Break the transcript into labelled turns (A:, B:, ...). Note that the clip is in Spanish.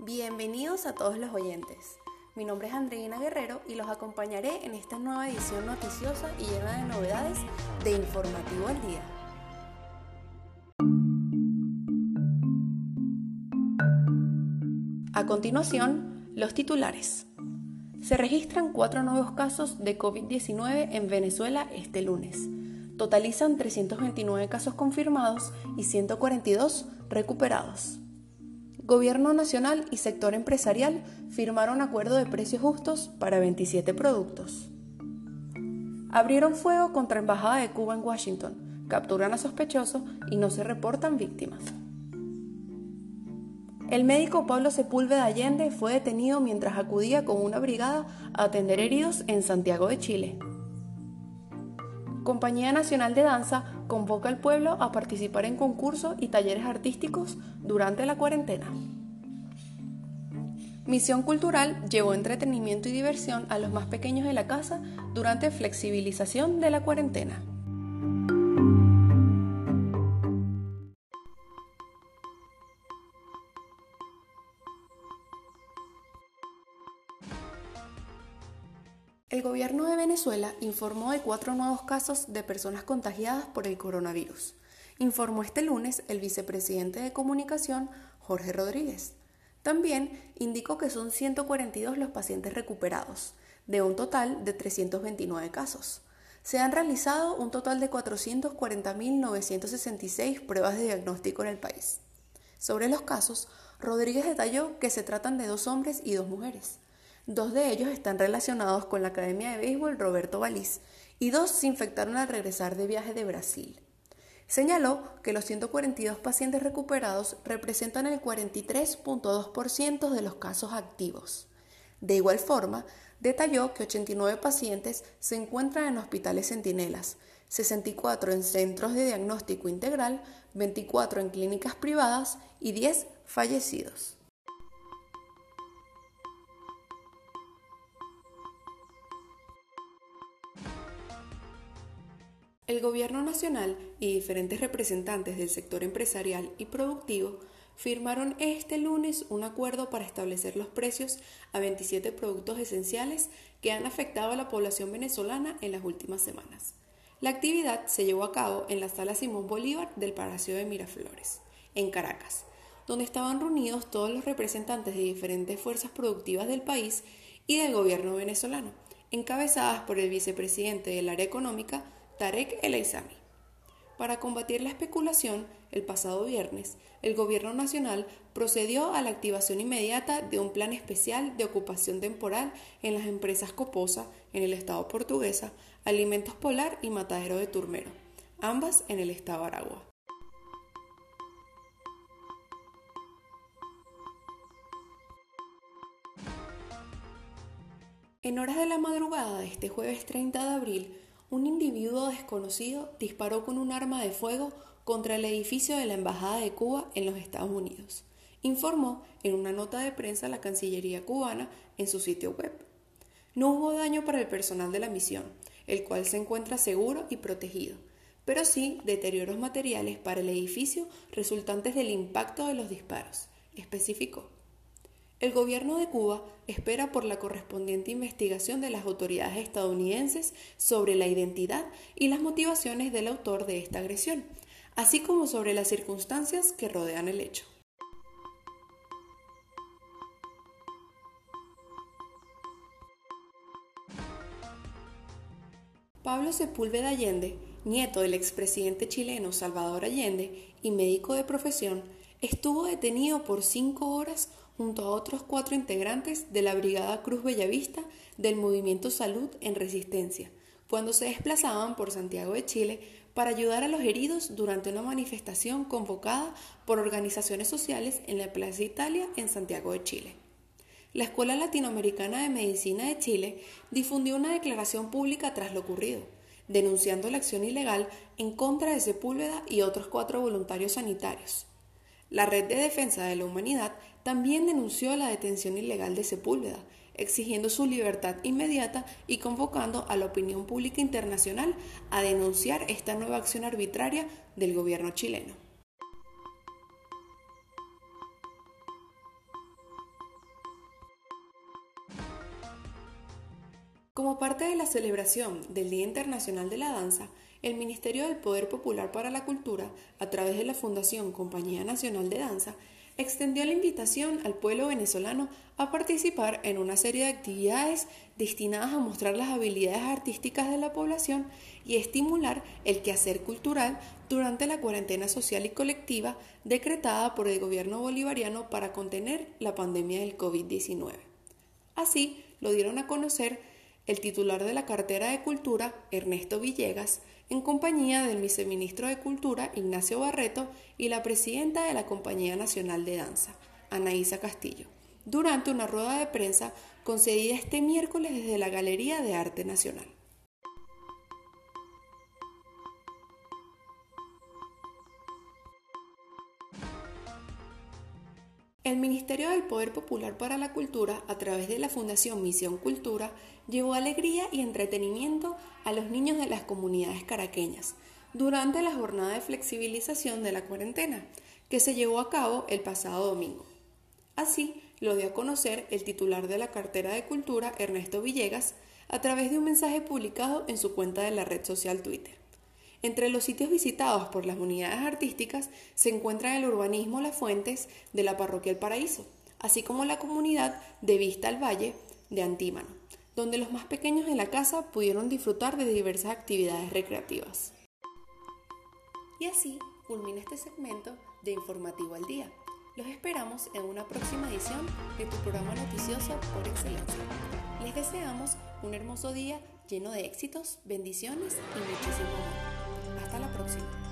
A: Bienvenidos a todos los oyentes. Mi nombre es Andreina Guerrero y los acompañaré en esta nueva edición noticiosa y llena de novedades de Informativo al Día. A continuación, los titulares. Se registran cuatro nuevos casos de COVID-19 en Venezuela este lunes. Totalizan 329 casos confirmados y 142 recuperados. Gobierno Nacional y sector empresarial firmaron acuerdo de precios justos para 27 productos. Abrieron fuego contra Embajada de Cuba en Washington, capturan a sospechosos y no se reportan víctimas. El médico Pablo Sepúlveda Allende fue detenido mientras acudía con una brigada a atender heridos en Santiago de Chile. Compañía Nacional de Danza convoca al pueblo a participar en concursos y talleres artísticos durante la cuarentena. Misión Cultural llevó entretenimiento y diversión a los más pequeños de la casa durante flexibilización de la cuarentena. El gobierno de Venezuela informó de cuatro nuevos casos de personas contagiadas por el coronavirus. Informó este lunes el vicepresidente de Comunicación, Jorge Rodríguez. También indicó que son 142 los pacientes recuperados, de un total de 329 casos. Se han realizado un total de 440.966 pruebas de diagnóstico en el país. Sobre los casos, Rodríguez detalló que se tratan de dos hombres y dos mujeres. Dos de ellos están relacionados con la Academia de Béisbol Roberto Balís y dos se infectaron al regresar de viaje de Brasil. Señaló que los 142 pacientes recuperados representan el 43.2% de los casos activos. De igual forma, detalló que 89 pacientes se encuentran en hospitales centinelas, 64 en centros de diagnóstico integral, 24 en clínicas privadas y 10 fallecidos. El Gobierno Nacional y diferentes representantes del sector empresarial y productivo firmaron este lunes un acuerdo para establecer los precios a 27 productos esenciales que han afectado a la población venezolana en las últimas semanas. La actividad se llevó a cabo en la sala Simón Bolívar del Palacio de Miraflores, en Caracas, donde estaban reunidos todos los representantes de diferentes fuerzas productivas del país y del gobierno venezolano, encabezadas por el vicepresidente del área económica, Tarek El Aizami. Para combatir la especulación, el pasado viernes, el Gobierno Nacional procedió a la activación inmediata de un plan especial de ocupación temporal en las empresas Coposa, en el estado portuguesa, Alimentos Polar y Matadero de Turmero, ambas en el estado Aragua. En horas de la madrugada de este jueves 30 de abril, un individuo desconocido disparó con un arma de fuego contra el edificio de la Embajada de Cuba en los Estados Unidos, informó en una nota de prensa la Cancillería cubana en su sitio web. No hubo daño para el personal de la misión, el cual se encuentra seguro y protegido, pero sí deterioros materiales para el edificio resultantes del impacto de los disparos, especificó. El gobierno de Cuba espera por la correspondiente investigación de las autoridades estadounidenses sobre la identidad y las motivaciones del autor de esta agresión, así como sobre las circunstancias que rodean el hecho. Pablo Sepúlveda Allende, nieto del expresidente chileno Salvador Allende y médico de profesión, estuvo detenido por cinco horas junto a otros cuatro integrantes de la Brigada Cruz Bellavista del Movimiento Salud en Resistencia, cuando se desplazaban por Santiago de Chile para ayudar a los heridos durante una manifestación convocada por organizaciones sociales en la Plaza Italia en Santiago de Chile. La Escuela Latinoamericana de Medicina de Chile difundió una declaración pública tras lo ocurrido, denunciando la acción ilegal en contra de Sepúlveda y otros cuatro voluntarios sanitarios. La Red de Defensa de la Humanidad también denunció la detención ilegal de Sepúlveda, exigiendo su libertad inmediata y convocando a la opinión pública internacional a denunciar esta nueva acción arbitraria del gobierno chileno. Como parte de la celebración del Día Internacional de la Danza, el Ministerio del Poder Popular para la Cultura, a través de la Fundación Compañía Nacional de Danza, extendió la invitación al pueblo venezolano a participar en una serie de actividades destinadas a mostrar las habilidades artísticas de la población y estimular el quehacer cultural durante la cuarentena social y colectiva decretada por el gobierno bolivariano para contener la pandemia del COVID-19. Así lo dieron a conocer el titular de la cartera de Cultura, Ernesto Villegas, en compañía del viceministro de Cultura, Ignacio Barreto, y la presidenta de la Compañía Nacional de Danza, Anaísa Castillo, durante una rueda de prensa concedida este miércoles desde la Galería de Arte Nacional. El Ministerio del Poder Popular para la Cultura, a través de la Fundación Misión Cultura, llevó alegría y entretenimiento a los niños de las comunidades caraqueñas durante la jornada de flexibilización de la cuarentena, que se llevó a cabo el pasado domingo. Así lo dio a conocer el titular de la cartera de Cultura, Ernesto Villegas, a través de un mensaje publicado en su cuenta de la red social Twitter. Entre los sitios visitados por las unidades artísticas se encuentra el urbanismo Las Fuentes de la Parroquia El Paraíso, así como la comunidad de Vista al Valle de Antímano, donde los más pequeños de la casa pudieron disfrutar de diversas actividades recreativas. Y así culmina este segmento de Informativo al Día. Los esperamos en una próxima edición de tu programa noticioso por excelencia. Les deseamos un hermoso día lleno de éxitos, bendiciones y muchísimo amor. Hasta la próxima.